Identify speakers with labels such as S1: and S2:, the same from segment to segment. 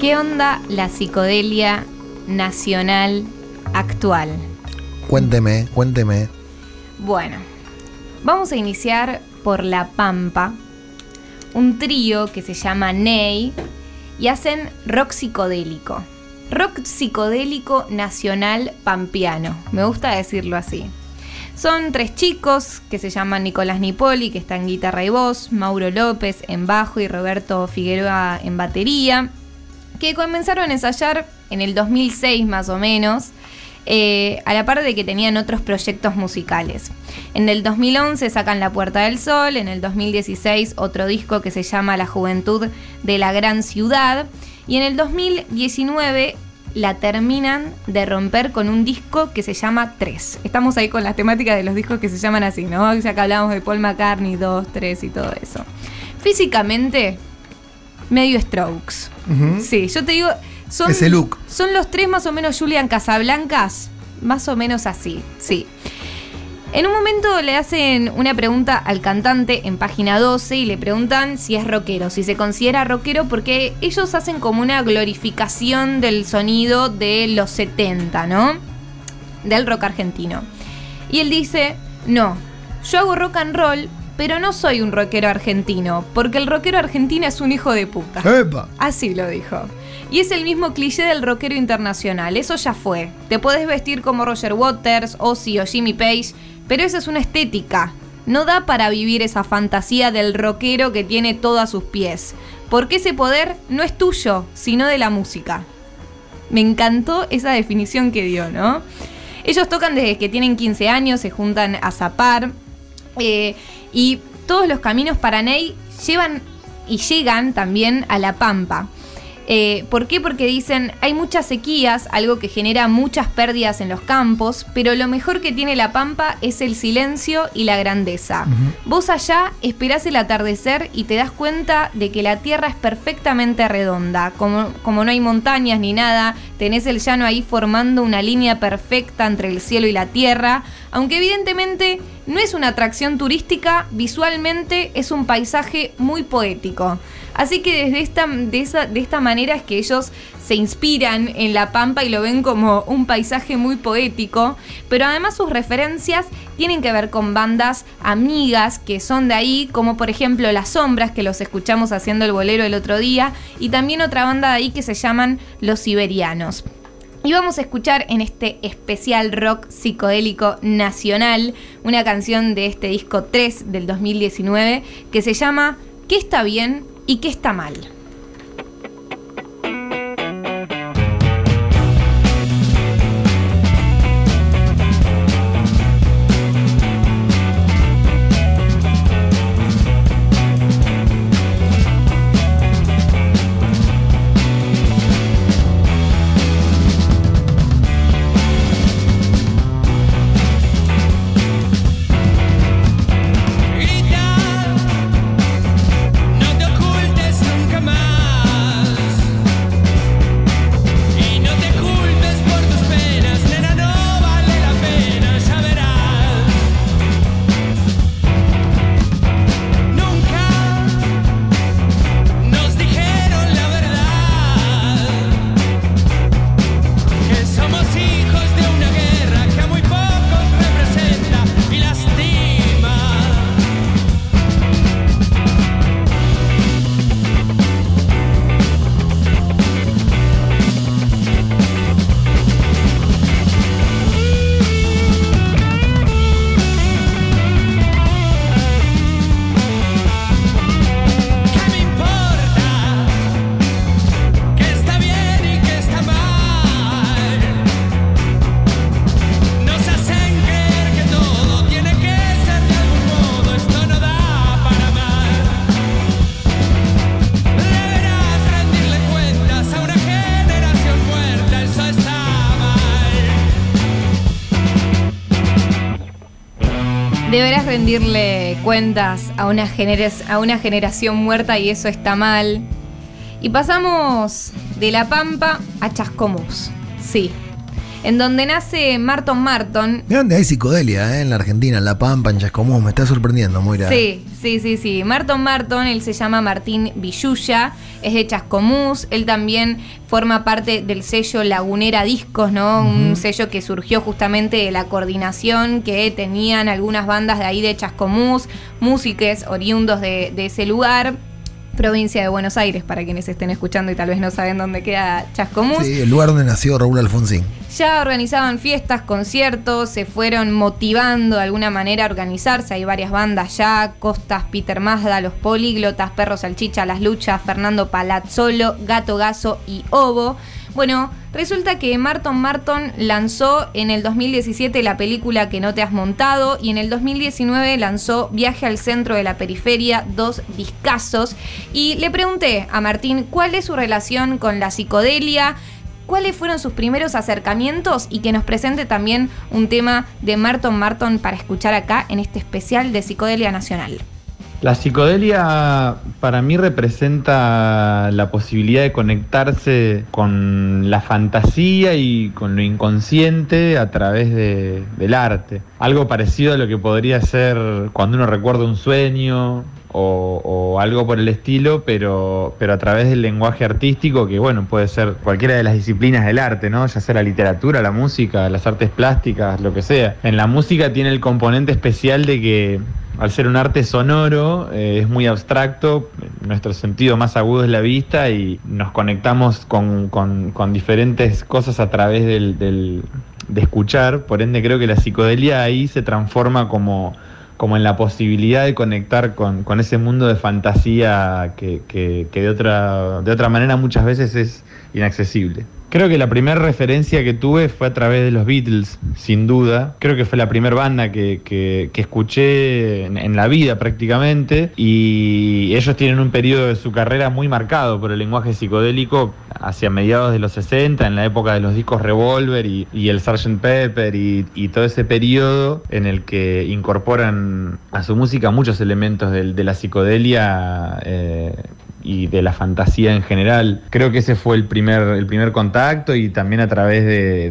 S1: ¿Qué onda la psicodelia nacional actual?
S2: Cuénteme, cuénteme.
S1: Bueno, vamos a iniciar por La Pampa, un trío que se llama Ney y hacen rock psicodélico. Rock psicodélico nacional pampeano, me gusta decirlo así. Son tres chicos que se llaman Nicolás Nipoli, que está en guitarra y voz, Mauro López en bajo y Roberto Figueroa en batería, que comenzaron a ensayar en el 2006 más o menos, eh, a la par de que tenían otros proyectos musicales. En el 2011 sacan La Puerta del Sol, en el 2016 otro disco que se llama La Juventud de la Gran Ciudad, y en el 2019 la terminan de romper con un disco que se llama 3. Estamos ahí con las temáticas de los discos que se llaman así, ¿no? Ya que hablamos de Paul McCartney 2, 3 y todo eso. Físicamente, medio strokes. Sí, yo te digo, son,
S2: Ese look.
S1: son los tres más o menos Julian Casablancas, más o menos así, sí. En un momento le hacen una pregunta al cantante en página 12 y le preguntan si es rockero, si se considera rockero, porque ellos hacen como una glorificación del sonido de los 70, ¿no? Del rock argentino. Y él dice, no, yo hago rock and roll, pero no soy un rockero argentino, porque el rockero argentino es un hijo de puta.
S2: ¡Epa!
S1: Así lo dijo. Y es el mismo cliché del rockero internacional, eso ya fue. Te podés vestir como Roger Waters, Ozzy o Jimmy Page, pero esa es una estética. No da para vivir esa fantasía del rockero que tiene todo a sus pies, porque ese poder no es tuyo, sino de la música. Me encantó esa definición que dio, ¿no? Ellos tocan desde que tienen 15 años, se juntan a zapar, eh, y todos los caminos para Ney llevan y llegan también a La Pampa. Eh, ¿Por qué? Porque dicen, hay muchas sequías, algo que genera muchas pérdidas en los campos, pero lo mejor que tiene La Pampa es el silencio y la grandeza. Vos allá esperás el atardecer y te das cuenta de que la tierra es perfectamente redonda, como, como no hay montañas ni nada, tenés el llano ahí formando una línea perfecta entre el cielo y la tierra, aunque evidentemente no es una atracción turística, visualmente es un paisaje muy poético. Así que desde esta, de, de esta manera es que ellos se inspiran en La Pampa y lo ven como un paisaje muy poético, pero además sus referencias tienen que ver con bandas amigas que son de ahí, como por ejemplo Las Sombras, que los escuchamos haciendo el bolero el otro día, y también otra banda de ahí que se llaman Los Siberianos. Y vamos a escuchar en este especial rock psicodélico nacional una canción de este disco 3 del 2019 que se llama ¿Qué está bien y qué está mal?
S3: Deberás rendirle cuentas a una,
S1: a una generación muerta y eso está mal. Y pasamos de La Pampa a Chascomús. Sí. En donde nace Marton Marton.
S2: Dónde hay psicodelia, ¿eh? En la Argentina, en La Pampa, en Chascomús. Me está sorprendiendo, Moira.
S1: Sí, sí, sí, sí. Marton Marton, él se llama Martín Villuya, es de Chascomús, él también forma parte del sello Lagunera Discos, ¿no? Un sello que surgió justamente de la coordinación que tenían algunas bandas de ahí de Chascomús, músicos oriundos de, de ese lugar. Provincia de Buenos Aires, para quienes estén escuchando y tal vez no saben dónde queda Chascomús.
S2: Sí, el lugar donde nació Raúl Alfonsín.
S1: Ya organizaban fiestas, conciertos, se fueron motivando de alguna manera a organizarse. Hay varias bandas ya: Costas, Peter Mazda, Los Políglotas, Perros Salchicha, Las Luchas, Fernando Palazzolo, Gato Gaso y Obo. Bueno, resulta que Marton Marton lanzó en el 2017 la película Que no te has montado y en el 2019 lanzó Viaje al centro de la periferia, dos discazos. Y le pregunté a Martín cuál es su relación con la psicodelia, cuáles fueron sus primeros acercamientos y que nos presente también un tema de Marton Marton para escuchar acá en este especial de Psicodelia Nacional.
S4: La psicodelia para mí representa la posibilidad de conectarse con la fantasía y con lo inconsciente a través de- del arte. Algo parecido a lo que podría ser cuando uno recuerda un sueño o, o algo por el estilo, pero, pero a través del lenguaje artístico que bueno, puede ser cualquiera de las disciplinas del arte, ¿no? Ya sea la literatura, la música, las artes plásticas, lo que sea. En la música tiene el componente especial de que al ser un arte sonoro, eh, es muy abstracto, nuestro sentido más agudo es la vista y nos conectamos con, con- diferentes cosas a través del, del- de escuchar, por ende creo que la psicodelia ahí se transforma como, como en la posibilidad de conectar con, con ese mundo de fantasía que, que- que de, otra, de otra manera muchas veces es inaccesible. Creo que la primera referencia que tuve fue a través de los Beatles, sin duda. Creo que fue la primera banda que, que- escuché en, la vida prácticamente. Y ellos tienen un periodo de su carrera muy marcado por el lenguaje psicodélico hacia mediados de los 60, en la época de los discos Revolver y, el Sgt. Pepper y, todo ese periodo en el que incorporan a su música muchos elementos de, la psicodelia. eh, y de la fantasía en general. Creo que ese fue el primer, el primer contacto y también a través de,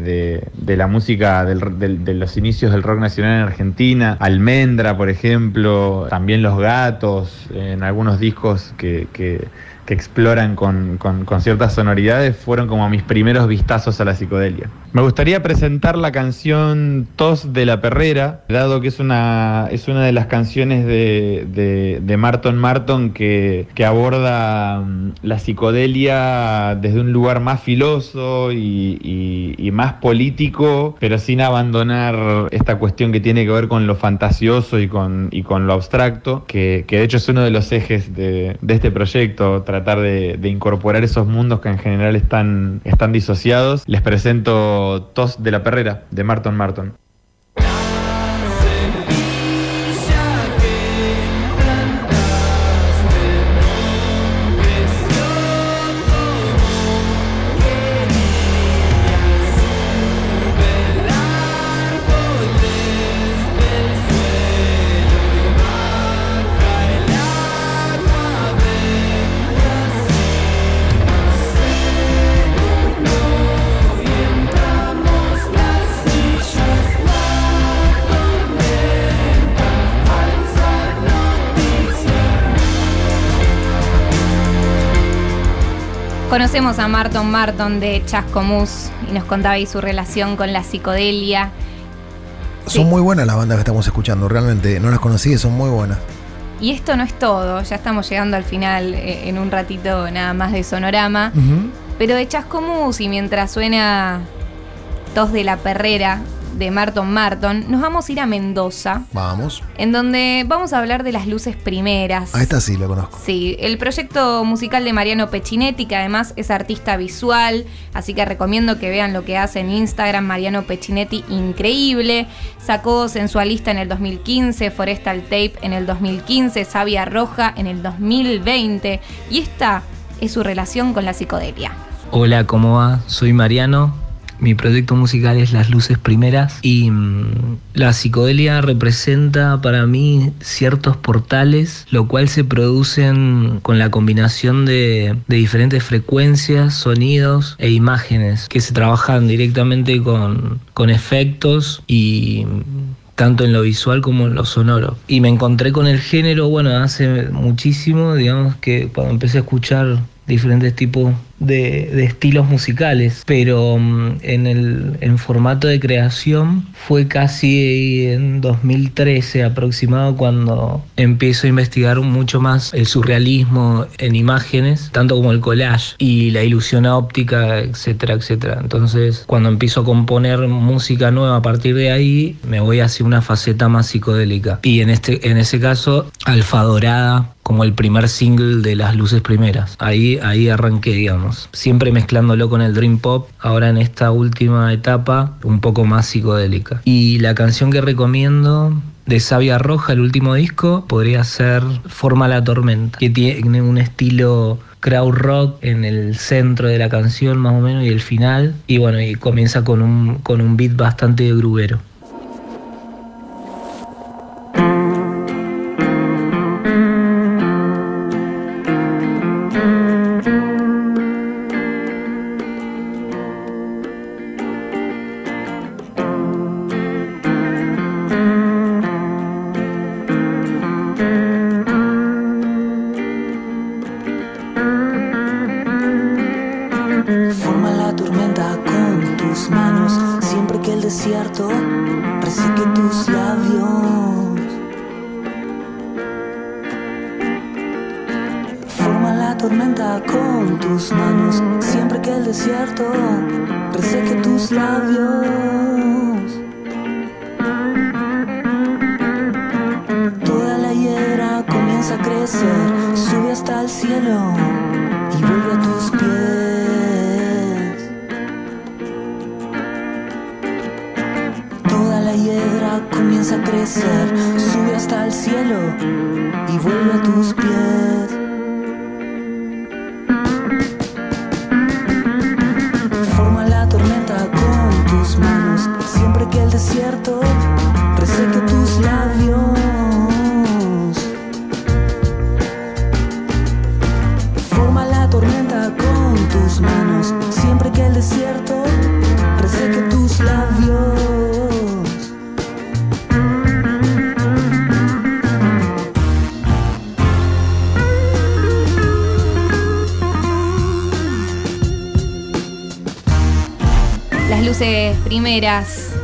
S4: de- la música del- de los inicios del rock nacional en Argentina, Almendra, por ejemplo, también Los Gatos, en algunos discos que, que- que exploran con, con- con ciertas sonoridades, fueron como mis primeros vistazos a la psicodelia. Me gustaría presentar la canción Tos de la Perrera, dado que es una, es una de las canciones de, de, de Marton Marton que, que aborda mm, la psicodelia desde un lugar más filoso y, y- y más político, pero sin abandonar esta cuestión que tiene que ver con lo fantasioso y con, y con lo abstracto, que, que de hecho es uno de los ejes de, de este proyecto, tratar de, incorporar esos mundos que en general están, están disociados. Les presento Tos de la Perrera, de Marton Marton.
S1: Conocemos a Marton Marton de Chascomús y nos contaba ahí su relación con la psicodelia. Sí.
S2: Son muy buenas las bandas que estamos escuchando, realmente. No las conocí, son muy buenas.
S1: Y esto no es todo, ya estamos llegando al final eh, en un ratito nada más de sonorama. Pero de Chascomús y mientras suena Tos de la Perrera de Marton Marton, nos vamos a ir a Mendoza,
S2: Vamos.
S1: en donde vamos a hablar de las luces primeras.
S2: A esta sí la conozco.
S1: Sí, el proyecto musical de Mariano Peccinetti, que además es artista visual, así que recomiendo que vean lo que hace en Instagram, Mariano Peccinetti, increíble. Sacó Sensualista en el 2015, Forestal Tape en el 2015, Sabia Roja en el 2020, y esta es su relación con la psicodelia.
S5: Hola, ¿cómo va? Soy Mariano. Mi proyecto musical es Las Luces Primeras y mm, la psicodelia representa para mí ciertos portales, lo cual se producen con la combinación de, de diferentes frecuencias, sonidos e imágenes que se trabajan directamente con, con efectos y tanto en lo visual como en lo sonoro. Y me encontré con el género, bueno, hace muchísimo, digamos que cuando empecé a escuchar diferentes tipos de, estilos musicales, pero mm, en el formato de creación fue casi en 2013 aproximado cuando empiezo a investigar mucho más el surrealismo en imágenes, tanto como el collage y la ilusión óptica, etcétera, etcétera. Entonces, cuando empiezo a componer música nueva a partir de ahí, me voy hacia una faceta más psicodélica. Y en este en ese caso, Alfa Dorada como el primer single de las luces primeras. Ahí, ahí arranqué, digamos. Siempre mezclándolo con el Dream Pop, ahora en esta última etapa, un poco más psicodélica. Y la canción que recomiendo de Sabia Roja, el último disco, podría ser Forma la Tormenta, que tiene un estilo crowd rock en el centro de la canción más o menos y el final. Y bueno, y comienza con un, con un beat bastante grubero.
S6: Desierto reseque tus labios. Toda la hiedra comienza a crecer, sube hasta el cielo y vuelve a tus pies. Toda la hiedra comienza a crecer, sube hasta el cielo y vuelve a tus pies. Desierto reseque tus labios. Forma la tormenta con tus manos, siempre que el desierto reseque tus labios.
S1: Las luces primeras.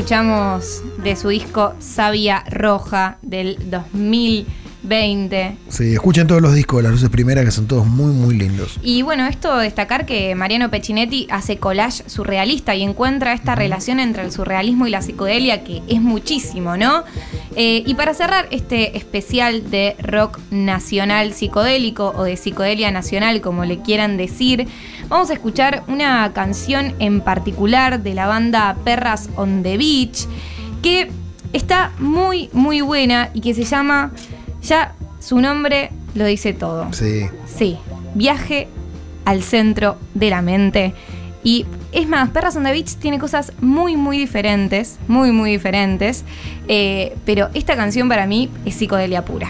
S1: Escuchamos de su disco Sabia Roja del 2020.
S2: Sí, escuchen todos los discos de las luces primeras que son todos muy, muy lindos.
S1: Y bueno, esto destacar que Mariano Peccinetti hace collage surrealista y encuentra esta relación entre el surrealismo y la psicodelia que es muchísimo, ¿no? Eh, y para cerrar este especial de rock nacional psicodélico o de psicodelia nacional, como le quieran decir, vamos a escuchar una canción en particular de la banda Perras on the Beach que está muy, muy buena y que se llama, ya su nombre lo dice todo.
S2: Sí.
S1: Sí, viaje al centro de la mente. Y es más, Perras on the Beach tiene cosas muy, muy diferentes, muy, muy diferentes. eh, pero esta canción para mí es psicodelia pura.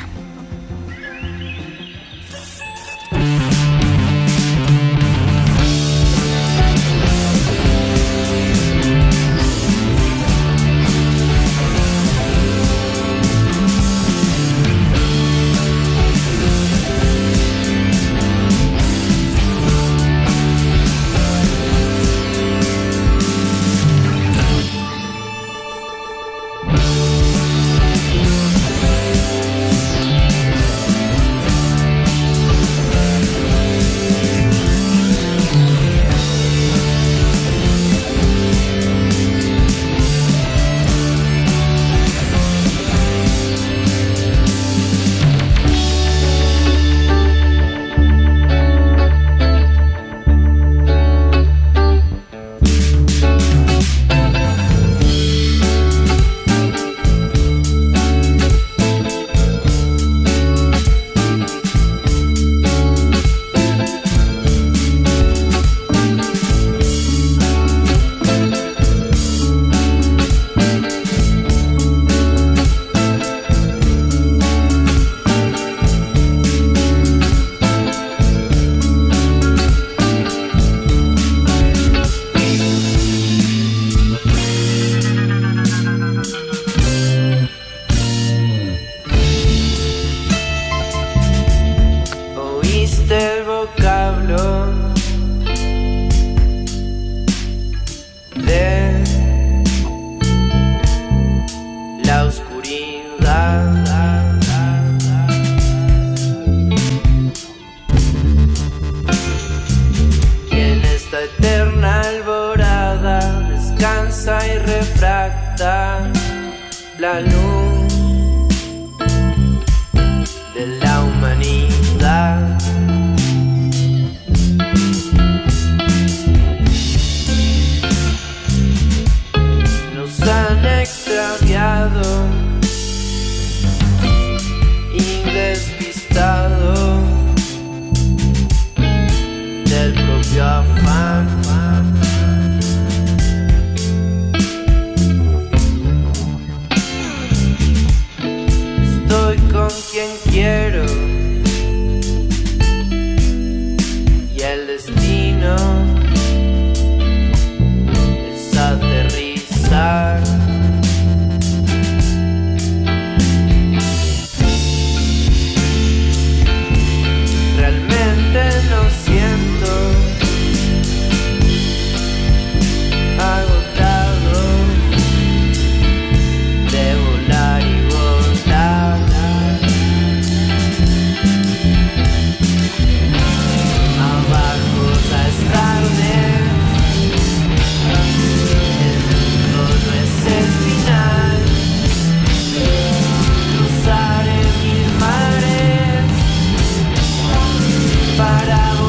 S7: del vocablo de la oscuridad. Y en esta eterna alborada descansa y refracta la luz. fathom
S8: But I'm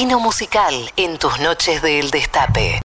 S8: Destino musical en tus noches del destape.